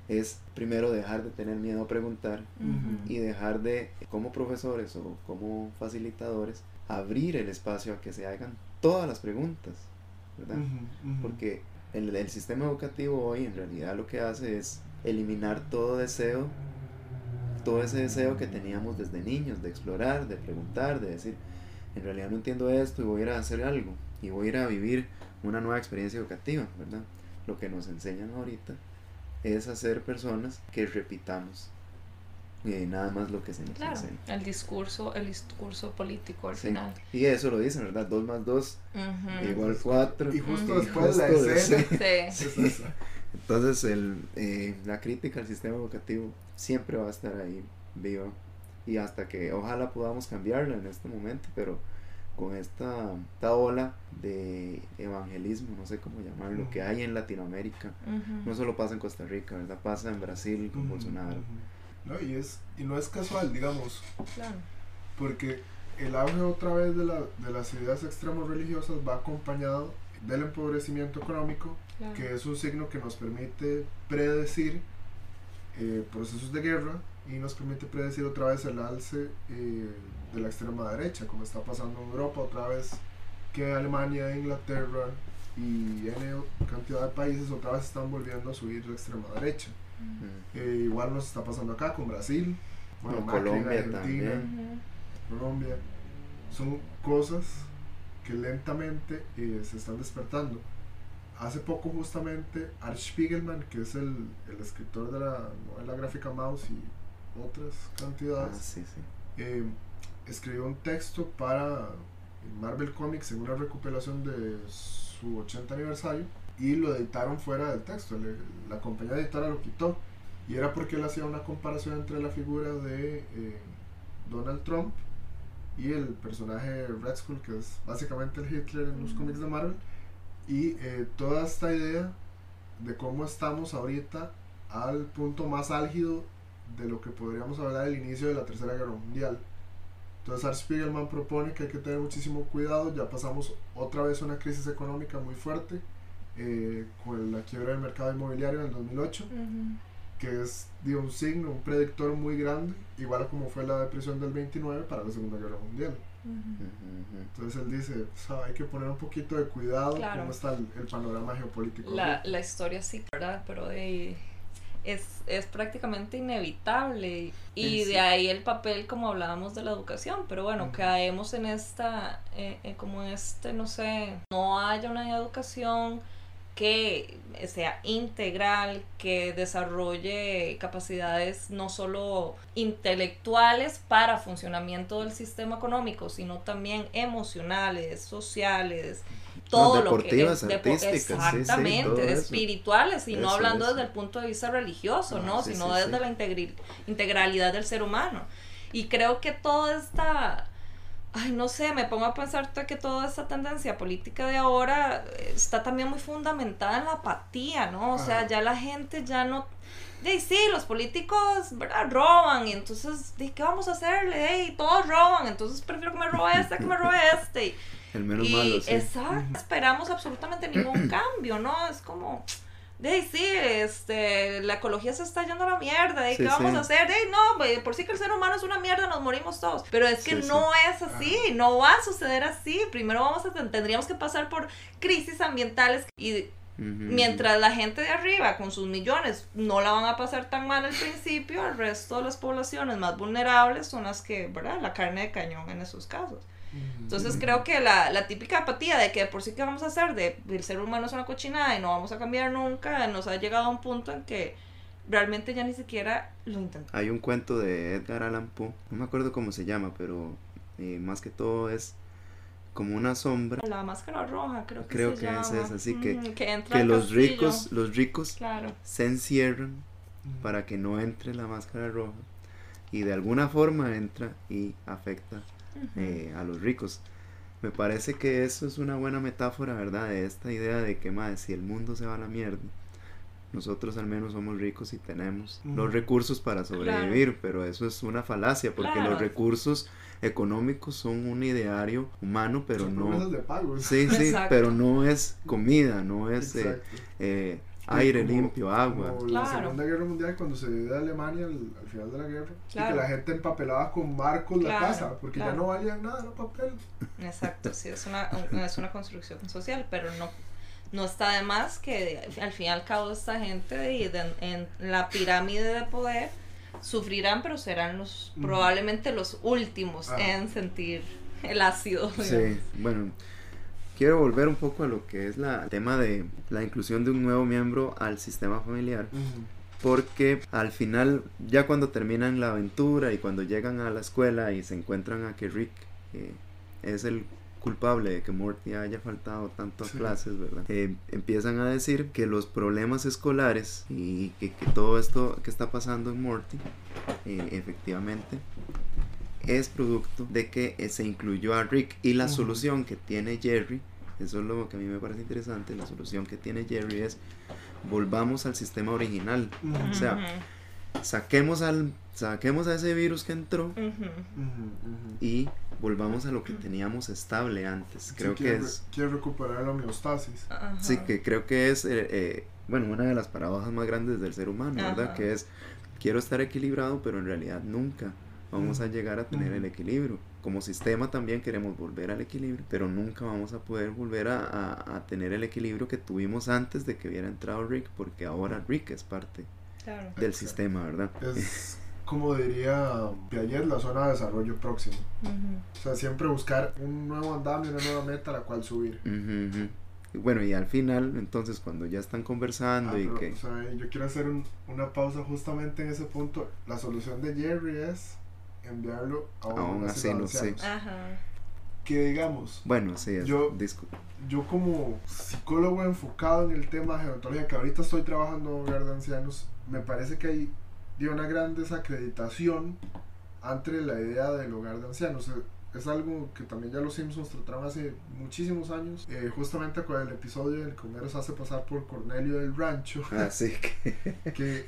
es primero dejar de tener miedo a preguntar Ujú. y dejar de, como profesores o como facilitadores, abrir el espacio a que se hagan todas las preguntas, ¿verdad? Ujú, ujú. Porque el, el sistema educativo hoy en realidad lo que hace es eliminar todo deseo, todo ese deseo que teníamos desde niños, de explorar, de preguntar, de decir, en realidad no entiendo esto y voy a ir a hacer algo, y voy a ir a vivir una nueva experiencia educativa, ¿verdad? Lo que nos enseñan ahorita es a ser personas que repitamos eh, nada más lo que se nos Claro, enseña. el discurso, el discurso político al Sí. final. Y eso lo dicen, ¿verdad? 2 más 2 Ujú. igual 4. Y justo después la justo escena. sí. Sí. Entonces el, eh, la crítica al sistema educativo siempre va a estar ahí viva y hasta que ojalá podamos cambiarla en este momento, pero con esta, esta ola de evangelismo, no sé cómo llamarlo, que hay en Latinoamérica, no solo pasa en Costa Rica, ¿verdad? Pasa en Brasil con Ujú, Bolsonaro. ujú. No, y, es, y no es casual, digamos, Claro. porque el auge otra vez de, la, de las ideas extremos religiosas va acompañado del empobrecimiento económico, claro. que es un signo que nos permite predecir eh, procesos de guerra y nos permite predecir otra vez el alce eh, de la extrema derecha, como está pasando en Europa otra vez, que Alemania, Inglaterra y N cantidad de países otra vez están volviendo a subir la extrema derecha. Mm. Eh, igual nos está pasando acá con Brasil, bueno, Con Macri en Colombia Argentina, también. Colombia. Son cosas que lentamente eh, se están despertando. Hace poco justamente Art Spiegelman, que es el, el escritor de la novela gráfica Mouse y otras Ah, cantidades, sí, sí. eh, escribió un texto para Marvel Comics en una recuperación de su 80 aniversario y lo editaron fuera del texto. le- la compañía editora lo quitó y era porque él hacía una comparación entre la figura de eh, Donald Trump y el personaje Red Skull, que es básicamente el Hitler en los Mm. cómics de Marvel, y eh, toda esta idea de cómo estamos ahorita al punto más álgido de lo que podríamos hablar del inicio de la Tercera Guerra Mundial. Entonces Art Spiegelman propone que hay que tener muchísimo cuidado, ya pasamos otra vez una crisis económica muy fuerte eh, con la quiebra del mercado inmobiliario en el 2008, Ujú. que es digo, un signo, un predictor muy grande, igual como fue la depresión del 29 para la Segunda Guerra Mundial. Entonces él dice, o sea, hay que poner un poquito de cuidado Claro. cómo está el, el panorama geopolítico. La, la historia sí, ¿verdad? Pero de, es, es prácticamente inevitable. Y Sí. de ahí el papel, como hablábamos de la educación. Pero bueno, caemos en esta, eh, eh, como en este, no sé, no haya una educación que sea integral, que desarrolle capacidades no solo intelectuales para funcionamiento del sistema económico, sino también emocionales, sociales, todo lo que es artísticas, sí, sí, exactamente, eso. espirituales y no hablando eso. desde el punto de vista religioso, Ah, ¿no? sí, sino desde la integralidad del ser humano. Y creo que toda esta Ay, no sé, me pongo a pensar que toda esta tendencia política de ahora eh, está también muy fundamentada en la apatía, ¿no? O sea, ya la gente ya no... De sí, los políticos, ¿verdad? Roban y entonces, ¿de qué vamos a hacerle? Ey, todos roban, entonces prefiero que me robe este que me robe este. Y- El menos y malo, sí. exacto, esperamos absolutamente ningún cambio, ¿no? Es como, de ahí sí, este, la ecología se está yendo a la mierda, ¿y Sí, qué vamos sí. a hacer? De ahí no, por sí que el ser humano es una mierda, nos morimos todos. Pero es que Sí, no es así, Ajá. no va a suceder así. Primero vamos a ten- tendríamos que pasar por crisis ambientales y mientras la gente de arriba con sus millones no la van a pasar tan mal al principio, el resto de las poblaciones más vulnerables son las que, ¿verdad? La carne de cañón en esos casos. Entonces creo que la, la típica apatía de que por sí que vamos a hacer, de el ser humano es una cochinada y no vamos a cambiar nunca, nos ha llegado a un punto en que realmente ya ni siquiera lo intentamos. Hay un cuento de Edgar Allan Poe, no me acuerdo cómo se llama, pero eh, más que todo es como una sombra La máscara roja, creo que Creo se que es llama. esa, así que- Ujú, que, entra que al los ricos, los ricos Claro. se encierran para que no entre la máscara roja y de alguna forma entra y afecta. Eh, a los ricos. Me parece que eso es una buena metáfora, ¿verdad? De esta idea de que, madre, si el mundo se va a la mierda, nosotros al menos somos ricos y tenemos los recursos para sobrevivir, pero eso es una falacia porque Claro. los recursos económicos son un ideario humano, pero Son no... de. Sí, sí, Exacto. pero no es comida, no es eh, eh, aire Como- limpio, agua. Como la Claro. Segunda Guerra Mundial, cuando se dividió Alemania al, al final de la guerra, y Claro. que la gente empapelaba con marcos Claro, la casa, porque claro. ya no valían nada, era papel. Exacto, sí, es una, es una construcción social, pero no, no está de más que al fin y al cabo esta gente de- de- en la pirámide de poder sufrirán, pero serán los probablemente los últimos Ah. en sentir el ácido. Sí, digamos. bueno, quiero volver un poco a lo que es la el tema de la inclusión de un nuevo miembro al sistema familiar, porque al final, ya cuando terminan la aventura y cuando llegan a la escuela y se encuentran a que Rick eh, es el culpable de que Morty haya faltado tanto a Sí. clases, ¿verdad? Eh, empiezan a decir que los problemas escolares y que, que todo esto que está pasando en Morty, eh, efectivamente, es producto de que se incluyó a Rick y la solución que tiene Jerry, eso es lo que a mí me parece interesante, la solución que tiene Jerry es volvamos al sistema original, o sea, saquemos al saquemos a ese virus que entró y volvamos a lo que teníamos estable antes. Sí, Creo que quiere, es quiere recuperar la homeostasis. Sí que creo que es eh, eh, bueno, una de las paradojas más grandes del ser humano, ¿verdad? Que es quiero estar equilibrado, pero en realidad nunca vamos a llegar a tener el equilibrio. Como sistema también queremos volver al equilibrio, pero nunca vamos a poder volver a, a- a tener el equilibrio que tuvimos antes de que hubiera entrado Rick, porque ahora Rick es parte Claro. del sistema, ¿verdad? Es como diría Piaget, la zona de desarrollo próximo. O sea, siempre buscar un nuevo andamio, una nueva meta a la cual subir. Y bueno, y al final, entonces, cuando ya están conversando Ah, y pero, que... o sea, yo quiero hacer un- una pausa justamente en ese punto. La solución de Jerry es enviarlo a un, A un asilo de asilo, sí. ancianos. Ajá. Que digamos, Bueno, sí, es Yo- yo como psicólogo enfocado en el tema de gerontología, que ahorita estoy trabajando en un hogar de ancianos, me parece que hay de una gran desacreditación ante la idea del hogar de ancianos. Eh, Es algo que también ya los Simpsons trataron hace muchísimos años, eh, justamente con el episodio en el que Homero se hace pasar por Cornelio del Rancho, Así que que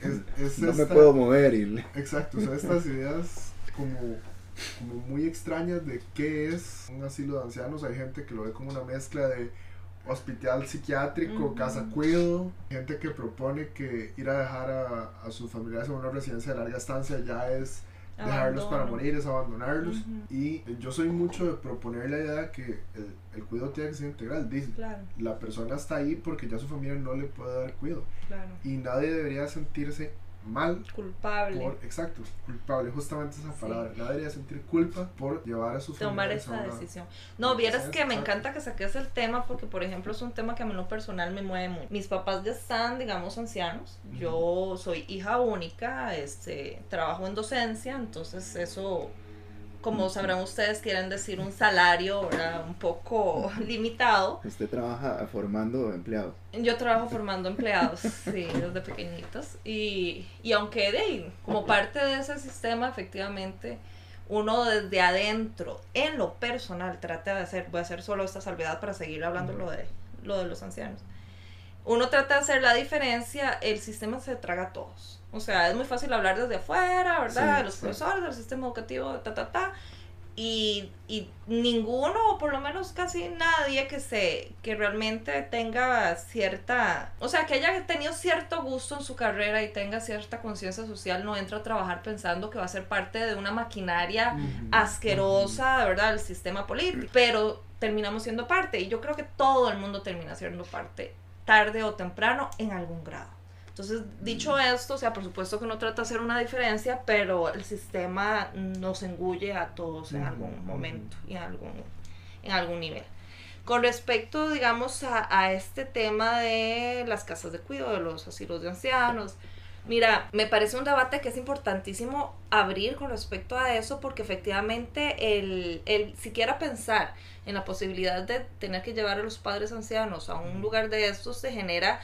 es, es no me puedo mover y... Exacto, o sea, estas ideas como, como muy extrañas de qué es un asilo de ancianos. Hay gente que lo ve como una mezcla de hospital psiquiátrico, casa cuido, gente que propone que ir a dejar a, a sus familiares en una residencia de larga estancia ya es dejarlos para morir, es abandonarlos. Y yo soy mucho de proponer la idea que el, el cuidado tiene que ser integral. Dice, Claro, la persona está ahí porque ya su familia no le puede dar cuidado. claro. Y nadie debería sentirse mal Culpable. por, exacto, culpable, justamente esa Sí. palabra. Nadie debería sentir culpa por llevar a su tomar esa decisión. No, vieras que me encanta que saques el tema porque, por ejemplo, es un tema que a mí lo personal me mueve mucho. Mis papás ya están, digamos, ancianos. Yo soy hija única, este, trabajo en docencia, entonces eso, como sabrán ustedes, quieren decir un salario, ¿verdad? Un poco limitado. Usted trabaja formando empleados. Yo trabajo formando empleados, sí, desde pequeñitos. Y, y aunque de ahí, como parte de ese sistema, efectivamente, uno desde adentro, en lo personal, trata de hacer, voy a hacer solo esta salvedad para seguir hablando lo de, lo de los ancianos. Uno trata de hacer la diferencia, el sistema se traga a todos. O sea, es muy fácil hablar desde afuera, ¿verdad? Sí, de los sí. profesores, del sistema educativo, ta, ta, ta. Y, y ninguno, o por lo menos casi nadie que se que realmente tenga cierta, o sea, que haya tenido cierto gusto en su carrera y tenga cierta conciencia social, no entra a trabajar pensando que va a ser parte de una maquinaria asquerosa, ¿verdad?, del sistema político. Pero terminamos siendo parte y yo creo que todo el mundo termina siendo parte tarde o temprano en algún grado. Entonces, dicho esto, o sea, por supuesto que uno trata de hacer una diferencia, pero el sistema nos engulle a todos en algún momento y en algún, en algún nivel. Con respecto, digamos, a, a este tema de las casas de cuidado, de los asilos de ancianos, mira, me parece un debate que es importantísimo abrir con respecto a eso, porque efectivamente el, el siquiera pensar en la posibilidad de tener que llevar a los padres ancianos a un lugar de estos se genera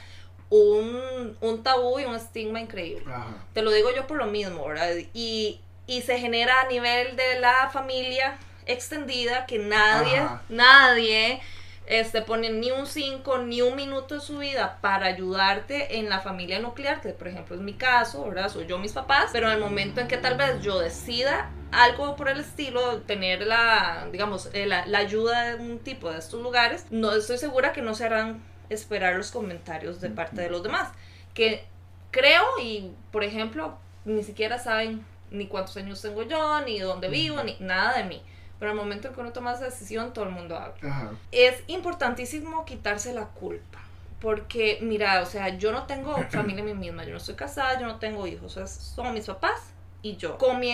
un, un tabú y un estigma increíble. Ajá. Te lo digo yo por lo mismo, ¿verdad? Y, y se genera a nivel de la familia extendida que nadie, Ajá. nadie este, ponen ni un 5, ni un minuto de su vida para ayudarte en la familia nuclear, que por ejemplo es mi caso, ¿verdad? Soy yo mis papás, pero en el momento en que tal vez yo decida algo por el estilo, tener la, digamos, eh, la, la ayuda de un tipo de estos lugares, no estoy segura que no se harán esperar los comentarios de parte de los demás. Que creo y, por ejemplo, ni siquiera saben ni cuántos años tengo yo, ni dónde vivo, ni nada de mí. Pero al momento en que uno toma esa decisión, todo el mundo habla. Ajá. Es importantísimo quitarse la culpa. Porque, mira, o sea, yo no tengo familia a mí misma, yo no estoy casada, yo no tengo hijos, o sea, son mis papás y yo, con mi,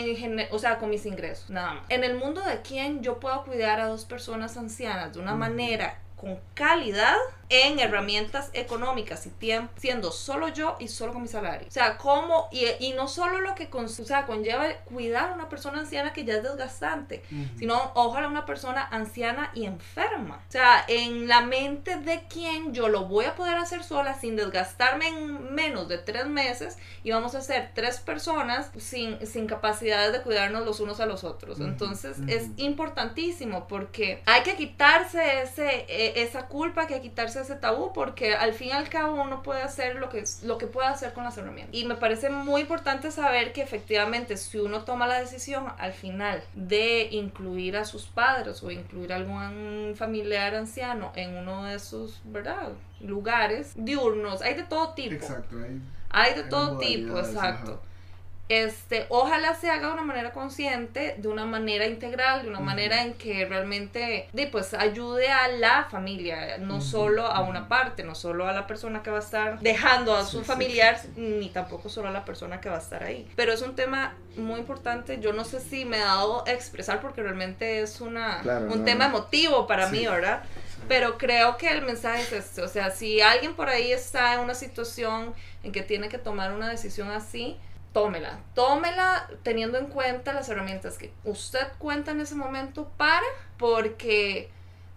o sea, con mis ingresos, nada más. En el mundo de quién yo puedo cuidar a dos personas ancianas de una manera con calidad en herramientas económicas y tiempo, siendo solo yo y solo con mi salario. O sea, cómo, y, y no solo lo que con, o sea, conlleva cuidar a una persona anciana que ya es desgastante, Ujú. sino ojalá una persona anciana y enferma. O sea, en la mente de quien yo lo voy a poder hacer sola sin desgastarme en menos de tres meses y vamos a ser tres personas sin, sin capacidades de cuidarnos los unos a los otros. Ujú, Entonces ujú. es importantísimo porque hay que quitarse ese, e- esa culpa, hay que quitarse ese tabú porque al fin y al cabo uno puede hacer lo que, lo que puede hacer con las herramientas. Y me parece muy importante saber que efectivamente si uno toma la decisión al final de incluir a sus padres o incluir a algún familiar anciano en uno de esos, ¿verdad? Lugares diurnos, hay de todo tipo. Exacto, Hay de hay todo tipo, exacto. ajá. Este, ojalá se haga de una manera consciente, de una manera integral, de una Ujú. manera en que realmente pues, ayude a la familia, no Ujú, solo a una parte, no solo a la persona que va a estar dejando a Sí, su familiar, sí, ni tampoco solo a la persona que va a estar ahí. Pero es un tema muy importante, yo no sé si me he dado a expresar porque realmente es una, Claro, un no, tema no. emotivo para mí, ¿verdad? Pero creo que el mensaje es este, o sea, si alguien por ahí está en una situación en que tiene que tomar una decisión así, tómela. Tómela teniendo en cuenta las herramientas que usted cuenta en ese momento para, porque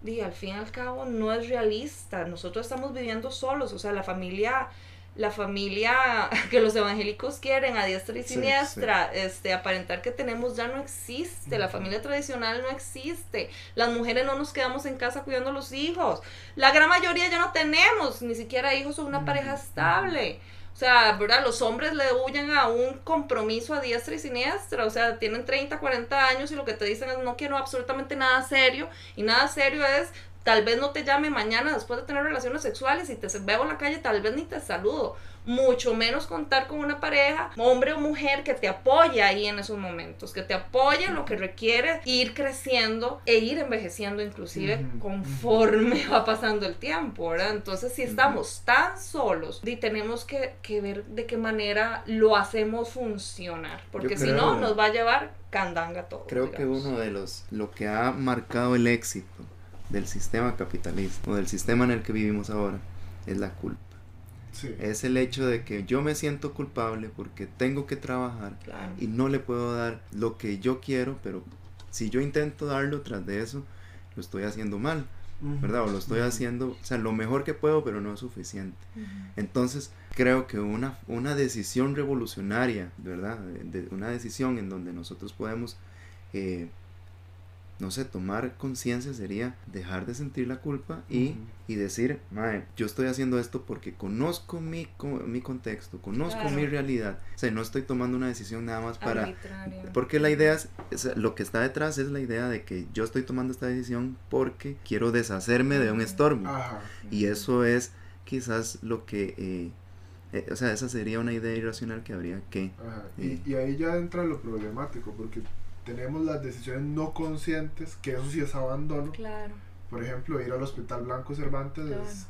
di, al fin y al cabo no es realista. Nosotros estamos viviendo solos, o sea, la familia la familia que los evangélicos quieren a diestra y Sí, siniestra, este aparentar que tenemos ya no existe, la familia tradicional no existe. Las mujeres no nos quedamos en casa cuidando a los hijos. La gran mayoría ya no tenemos ni siquiera hijos o una pareja estable. O sea, ¿verdad? Los hombres le huyen a un compromiso a diestra y siniestra. O sea, tienen 30, 40 años y lo que te dicen es no quiero absolutamente nada serio. Y nada serio es tal vez no te llame mañana después de tener relaciones sexuales y te veo en la calle, tal vez ni te saludo. Mucho menos contar con una pareja, hombre o mujer, que te apoye ahí en esos momentos, que te apoye en lo que requiere ir creciendo e ir envejeciendo inclusive conforme va pasando el tiempo, ¿verdad? Entonces si estamos tan solos, y tenemos que, que ver de qué manera lo hacemos funcionar, porque si no nos va a llevar candanga todo. Creo que uno de los, lo que ha marcado el éxito del sistema capitalista o del sistema en el que vivimos ahora es la culpa. Sí. Es el hecho de que yo me siento culpable porque tengo que trabajar Claro. y no le puedo dar lo que yo quiero, pero si yo intento darlo tras de eso, lo estoy haciendo mal. ¿verdad? O lo estoy haciendo, o sea, lo mejor que puedo, pero no es suficiente. Entonces, creo que una, una decisión revolucionaria, ¿verdad? De, de una decisión en donde nosotros podemos, eh, no sé, tomar conciencia sería dejar de sentir la culpa y, y decir, Mae, yo estoy haciendo esto porque conozco mi, co- mi contexto, conozco Claro. mi realidad. O sea, no estoy tomando una decisión nada más para... Porque la idea es, es- lo que está detrás es la idea de que yo estoy tomando esta decisión porque quiero deshacerme de un estorbo. Ajá. Y eso es quizás lo que, eh, eh, o sea, esa sería una idea irracional que habría que... Ajá. Y, y ahí ya entra lo problemático, porque tenemos las decisiones no conscientes, que eso sí es abandono. Claro. Por ejemplo, ir al Hospital Blanco Cervantes Claro. es-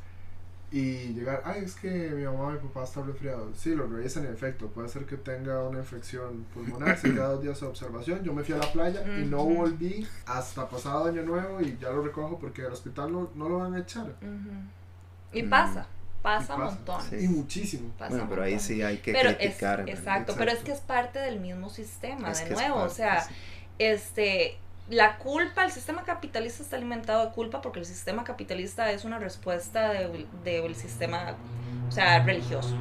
y llegar, ay, es que mi mamá y mi papá están resfriados. Sí, lo revisan en efecto, puede ser que tenga una infección pulmonar, se queda dos días de observación. Yo me fui a la playa y no volví hasta pasado año nuevo y ya lo recojo porque al hospital no, no lo van a echar. Y Mm. pasa, pasa, pasa. montones. Sí. Y muchísimo. Pasa Bueno, pero ahí sí hay que Pero criticar. exacto, pero es que es parte del mismo sistema, Es de nuevo, o sea, sí. este, la culpa, el sistema capitalista está alimentado de culpa porque el sistema capitalista es una respuesta del del sistema, o sea, religioso,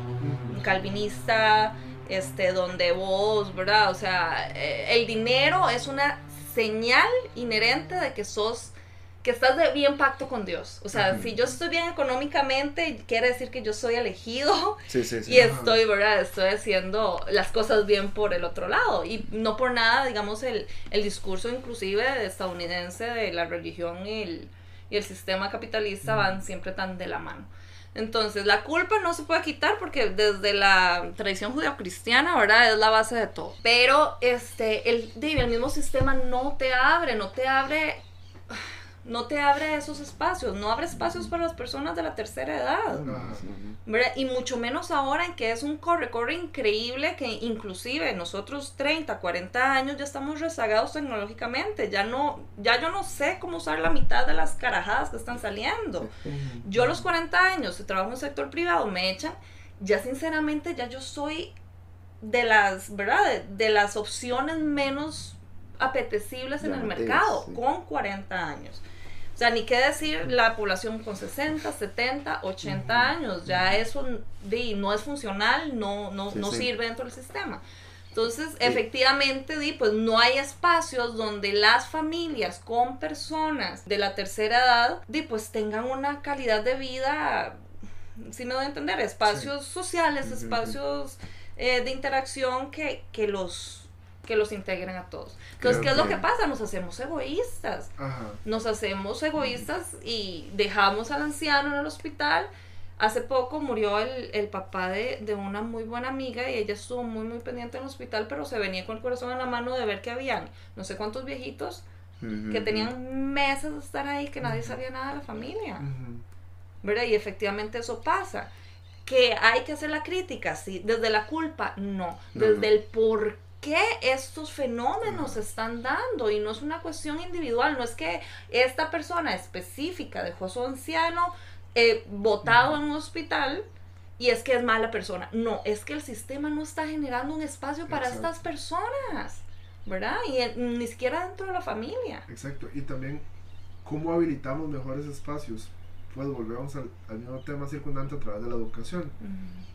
calvinista, este, donde vos, ¿verdad? O sea, eh, el dinero es una señal inherente de que sos que estás de bien pacto con Dios. O sea, Ujú. si yo estoy bien económicamente, quiere decir que yo soy elegido Sí, sí, sí. y estoy, ¿verdad? Estoy haciendo las cosas bien por el otro lado. Y no por nada, digamos, el, el discurso inclusive estadounidense de la religión y el, y el sistema capitalista van siempre tan de la mano. Entonces, la culpa no se puede quitar porque desde la tradición judeocristiana, ¿verdad? Es la base de todo. Pero, este, el, el mismo sistema no te abre, no te abre, no te abre esos espacios, no abre espacios para las personas de la tercera edad. Y mucho menos ahora en que es un corre-corre increíble que inclusive nosotros 30, 40 años ya estamos rezagados tecnológicamente, ya no, ya yo no sé cómo usar la mitad de las carajadas que están saliendo. Yo a los 40 años, si trabajo en el sector privado, me echan, ya sinceramente ya yo soy de las, ¿verdad? De, de las opciones menos apetecibles en el mercado, sí. con 40 años. O sea, ni qué decir la población con 60, 70, 80 Ujú. años, ya eso di, no es funcional, no, no, Sí, no sí. sirve dentro del sistema. Entonces, efectivamente, di, pues no hay espacios donde las familias con personas de la tercera edad, di, pues tengan una calidad de vida, si me doy a entender, espacios sociales, espacios eh, de interacción que, que los que los integren a todos. Entonces, Creo ¿qué es lo que- pasa? Nos hacemos egoístas Ajá. nos hacemos egoístas y dejamos al anciano en el hospital. Hace poco murió el, el papá de, de una muy buena amiga y ella estuvo muy, muy pendiente en el hospital, pero se venía con el corazón en la mano de ver que habían no sé cuántos viejitos que tenían meses de estar ahí, que nadie sabía nada de la familia. ¿verdad? Y efectivamente eso pasa. Que hay que hacer la crítica, sí, desde la culpa, no, desde el por qué estos fenómenos están dando y no es una cuestión individual, no es que esta persona específica dejó a su anciano eh, botado en un hospital y es que es mala persona, no, es que el sistema no está generando un espacio para Exacto. estas personas, ¿verdad? Y en- ni siquiera dentro de la familia. Exacto. Y también, ¿cómo habilitamos mejores espacios? Pues volvemos al, al mismo tema circundante a través de la educación.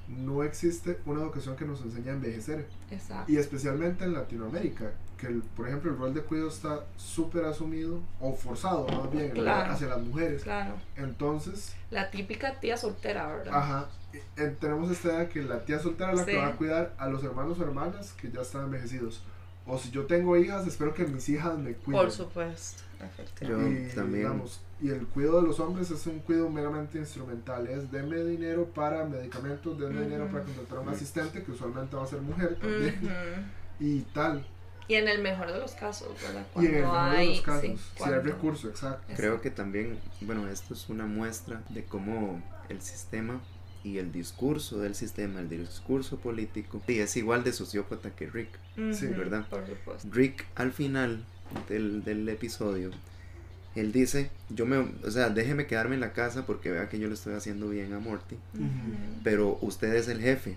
No existe una educación que nos enseñe a envejecer. Exacto. Y especialmente en Latinoamérica, que el- por ejemplo el rol de cuidado está súper asumido o forzado más bien Claro. hacia las mujeres. Claro. Entonces, La típica tía soltera, ¿verdad? ajá, eh, tenemos esta idea que la tía soltera es la Sí. que va a cuidar a los hermanos o hermanas que ya están envejecidos. O si yo tengo hijas, espero que mis hijas me cuiden. Por supuesto. efectivamente. Yo y, también- digamos, y el cuidado de los hombres es un cuidado meramente instrumental. Es denme dinero para medicamentos, denme dinero Ujú. para contratar a un asistente, que usualmente va a ser mujer también, Ujú. y tal. Y en el mejor de los casos, ¿verdad? y en el Cuando mejor de hay, los casos, sí, si hay cuando- recurso, exacto. Creo que también, bueno, esto es una muestra de cómo el sistema y el discurso del sistema, el discurso político, sí, es igual de sociópata que Rick. Sí, ¿verdad? Por supuesto. Rick al final del, del episodio, él dice, yo me, o sea, déjeme quedarme en la casa porque vea que yo le estoy haciendo bien a Morty, pero usted es el jefe,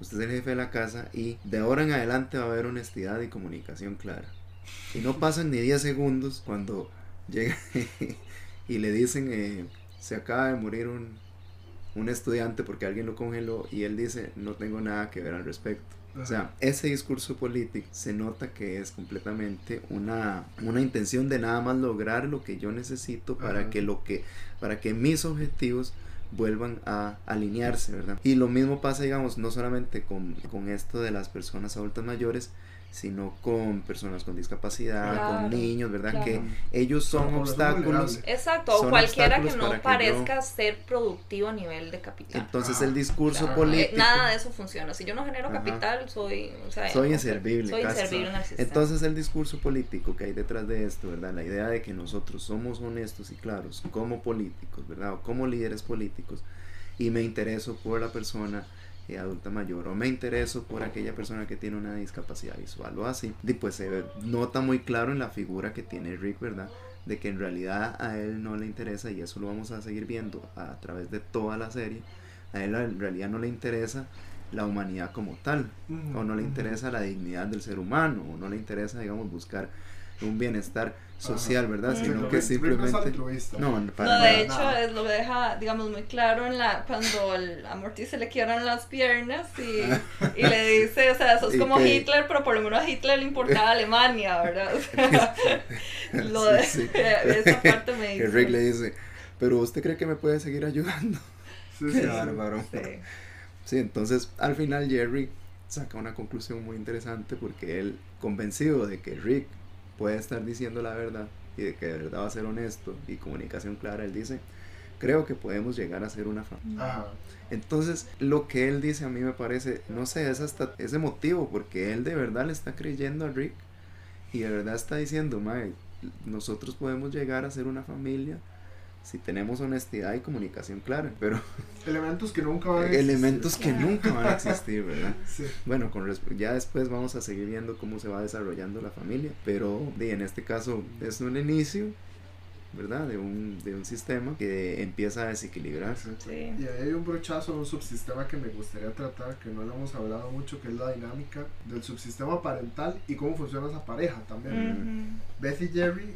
usted es el jefe de la casa y de ahora en adelante va a haber honestidad y comunicación clara. Y no pasan ni 10 segundos cuando llega y le dicen, eh, se acaba de morir un, un estudiante porque alguien lo congeló y él dice, no tengo nada que ver al respecto. O sea, ese discurso político se nota que es completamente una, una intención de nada más lograr lo que yo necesito para Ajá. que lo que para que mis objetivos vuelvan a alinearse, ¿verdad? Y lo mismo pasa, digamos, no solamente con, con esto de las personas adultas mayores, sino con personas con discapacidad, Claro, con niños, ¿verdad? claro. Que ellos son obstáculos. Exacto, o Son cualquiera que no que parezca ser productivo a nivel de capital. Entonces Ah, el discurso claro. Eh, político... Nada de eso funciona. Si yo no genero Ajá. capital, soy, o sea, Soy inservible, Soy casi. inservible en el sistema. Entonces el discurso político que hay detrás de esto, ¿verdad? La idea de que nosotros somos honestos y claros como políticos, ¿verdad? O como líderes políticos y me intereso por la persona eh, adulta mayor o me intereso por aquella persona que tiene una discapacidad visual o así, y pues se nota muy claro en la figura que tiene Rick, ¿verdad? De que en realidad a él no le interesa y eso lo vamos a seguir viendo a través de toda la serie. A él en realidad no le interesa la humanidad como tal, o no le interesa la dignidad del ser humano, o no le interesa, digamos, buscar un bienestar social, ¿verdad? Ujú. Sino que simplemente... No, para No, nada. de hecho, nada. es, lo deja, digamos, muy claro en la cuando el, a Morty se le quiebran las piernas y, y le dice, o sea, sos como que- Hitler, pero por lo menos a Hitler le importaba Alemania, ¿verdad? O sea, lo de, Sí, sí. esa parte me Que dice. Rick le dice, pero usted cree que me puede seguir ayudando. Sí, sí, sí. bárbaro. Sí. Sí, entonces al final Jerry saca una conclusión muy interesante porque él, convencido de que Rick puede estar diciendo la verdad y de que de verdad va a ser honesto y comunicación clara, él dice, creo que podemos llegar a ser una familia. Ajá. Entonces, lo que él dice a mí me parece, no sé, es hasta es emotivo porque él de verdad le está creyendo a Rick y de verdad está diciendo, mae, nosotros podemos llegar a ser una familia si tenemos honestidad y comunicación clara, pero Elementos que nunca van a existir. elementos que nunca van a existir, ¿verdad? Sí. Bueno, con ya después vamos a seguir viendo cómo se va desarrollando la familia, pero de, en este caso es un inicio, ¿verdad? De un, de un sistema que empieza a desequilibrarse. Sí. Y ahí hay un brochazo un subsistema que me gustaría tratar, que no lo hemos hablado mucho, que es la dinámica del subsistema parental y cómo funciona esa pareja también. Ujú. Beth y Jerry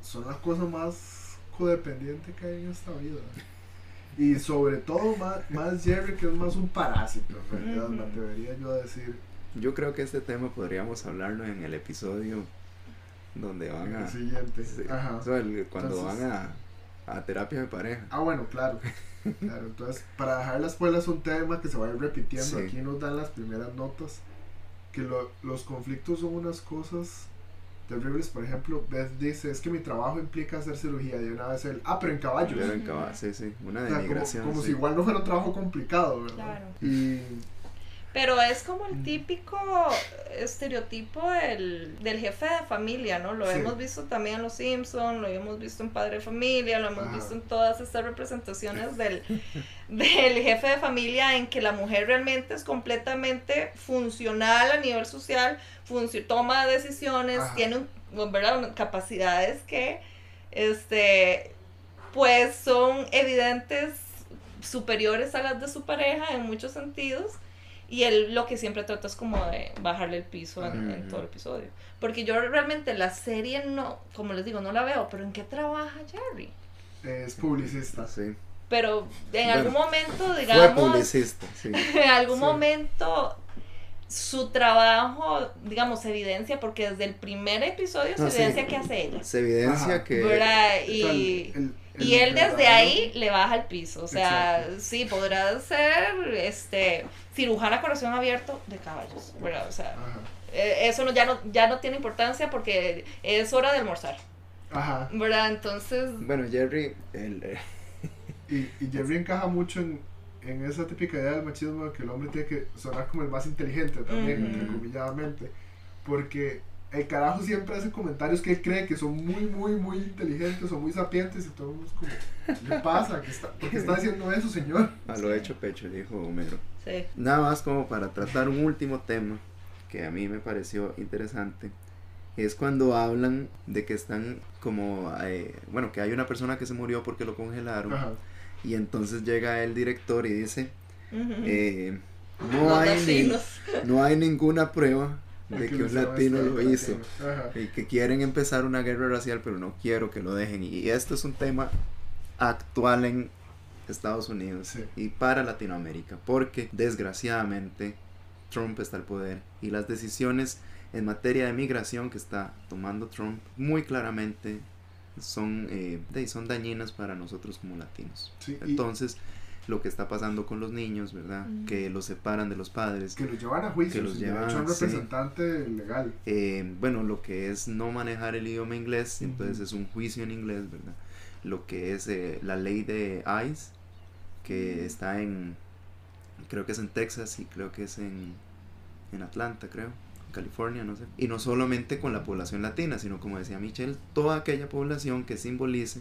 son las cosas más codependientes que hay en esta vida. Y sobre todo más, más Jerry, que es más un parásito, en realidad, me atrevería yo a decir. Yo creo que este tema podríamos hablarlo en el episodio donde van a... El siguiente. sí, Ajá. o sea, el- cuando Entonces- van a, a terapia de pareja. Ah, bueno, claro. claro. Entonces, para dejar la escuela es un tema que se va a ir repitiendo. Sí. Aquí nos dan las primeras notas. Que lo- los conflictos son unas cosas terribles. Por ejemplo, Beth dice: Es que mi trabajo implica hacer cirugía. Y de una vez él, ah, pero en caballos. Pero en caba- sí, sí, una O sea, como, denigración. como sí. si igual no fuera un trabajo complicado, ¿verdad? Claro. Y Pero es como el típico estereotipo del, del jefe de familia, ¿no? Lo Sí. hemos visto también en Los Simpsons, lo hemos visto en Padre de Familia, lo hemos visto en todas estas representaciones del, del jefe de familia en que la mujer realmente es completamente funcional a nivel social, funcio- toma decisiones, Ajá. tiene un- ¿verdad? capacidades que este pues son evidentes superiores a las de su pareja en muchos sentidos y él lo que siempre trata es como de bajarle el piso en, todo el episodio porque yo realmente la serie no como les digo no la veo pero en qué trabaja Jerry es publicista. Sí. pero en Bueno, algún momento Fue digamos publicista, sí. en algún Sí. momento su trabajo digamos se evidencia porque desde el primer episodio se No, sí. evidencia que hace ella Se evidencia Ajá. que... y el- el- y él desde ahí le baja el piso. O sea, Exacto. sí, podrá ser este cirujana corazón abierto de caballos, ¿verdad? O sea, Ajá. eh, eso no, ya, no, ya no tiene importancia porque es hora de almorzar, Ajá. ¿verdad? Entonces, Bueno, Jerry, el, eh, Y, y Jerry encaja mucho en, en esa típica idea del machismo de que el hombre tiene que sonar como el más inteligente también, Ujú. entrecomilladamente. Porque el carajo siempre hace comentarios que él cree que son muy, muy, muy inteligentes o muy sapientes y todo el mundo es como, ¿qué le pasa? ¿Qué está, ¿Por qué está diciendo eso, señor? a lo hecho pecho, dijo Homero. sí. Nada más como para tratar un último tema que a mí me pareció interesante. Es cuando hablan de que están como, eh, bueno, que hay una persona que se murió porque lo congelaron. Ajá. Y entonces llega el director y dice, Ujú. eh, Los no, hay ni- no hay ninguna prueba de que un latino lo hizo. Ajá. Y que quieren empezar una guerra racial, pero no quiero que lo dejen. Y esto es un tema actual en Estados Unidos Sí. y para Latinoamérica, porque desgraciadamente Trump está al poder y las decisiones en materia de migración que está tomando Trump muy claramente son, eh, son dañinas para nosotros como latinos. Sí, y Entonces, lo que está pasando con los niños, ¿verdad? Mm. Que los separan de los padres. que los llevan a juicio, que los llevan, a un sí. representante legal. Eh, bueno, lo que es no manejar el idioma inglés, entonces es un juicio en inglés, ¿verdad? Lo que es eh, la ley de ICE, que está en, creo que es en Texas y creo que es en, en Atlanta, creo, California, no sé. Y no solamente con la población latina, sino como decía Michelle, toda aquella población que simbolice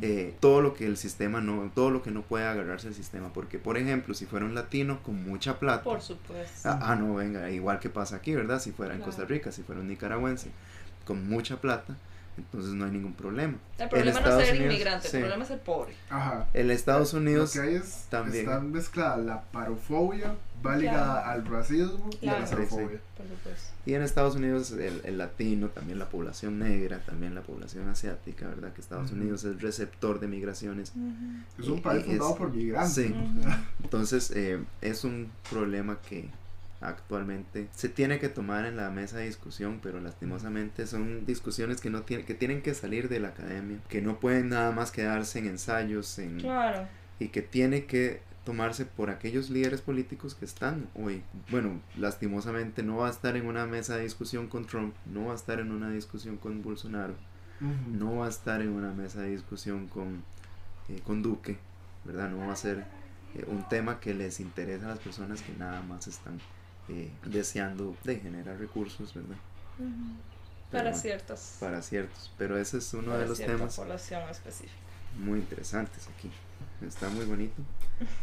eh, todo lo que el sistema no, todo lo que no puede agarrarse al sistema. Porque, por ejemplo, si fuera un latino con mucha plata, Por supuesto. Ah, ah, no, venga, igual que pasa aquí, ¿verdad? Si fuera en. Costa Rica, si fuera un nicaragüense con mucha plata, entonces no hay ningún problema. El problema no Estados es ser Unidos, inmigrante, sí. el problema es el pobre. Ajá. En Estados Unidos Lo que hay es, también. está mezclada la parofobia, va ligada Claro. al racismo y a Claro. la Sí, sí. xenofobia. Por supuesto. y en Estados Unidos el, el latino, también la población negra, también la población asiática, ¿verdad? Que Estados Ujú. Unidos es receptor de migraciones. Es un país fundado es- por migrantes. sí. ¿no? Entonces eh, es un problema que actualmente se tiene que tomar en la mesa de discusión, pero lastimosamente son discusiones que no tienen que tienen que salir de la academia, que no pueden nada más quedarse en ensayos, en Claro. y que tiene que tomarse por aquellos líderes políticos que están hoy. Bueno, lastimosamente no va a estar en una mesa de discusión con Trump, no va a estar en una discusión con Bolsonaro, no va a estar en una mesa de discusión con, eh, con Duque, ¿verdad? No va a ser eh, un tema que les interesa a las personas que nada más están eh, deseando de generar recursos, ¿verdad? Pero Para ciertos. Para ciertos, pero ese es uno para de los temas población específica. muy interesantes aquí. Está muy bonito.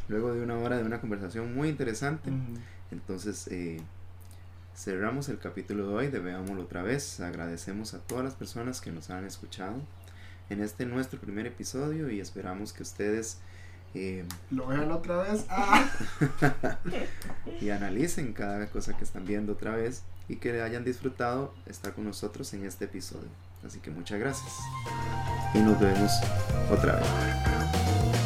Luego de una hora de una conversación muy interesante, entonces eh, cerramos el capítulo de hoy de Veámoslo otra vez. Agradecemos a todas las personas que nos han escuchado en este nuestro primer episodio y esperamos que ustedes eh, Lo vean otra vez. ¡Ah! y analicen cada cosa que están viendo otra vez y que hayan disfrutado estar con nosotros en este episodio. Así que muchas gracias y nos vemos otra vez.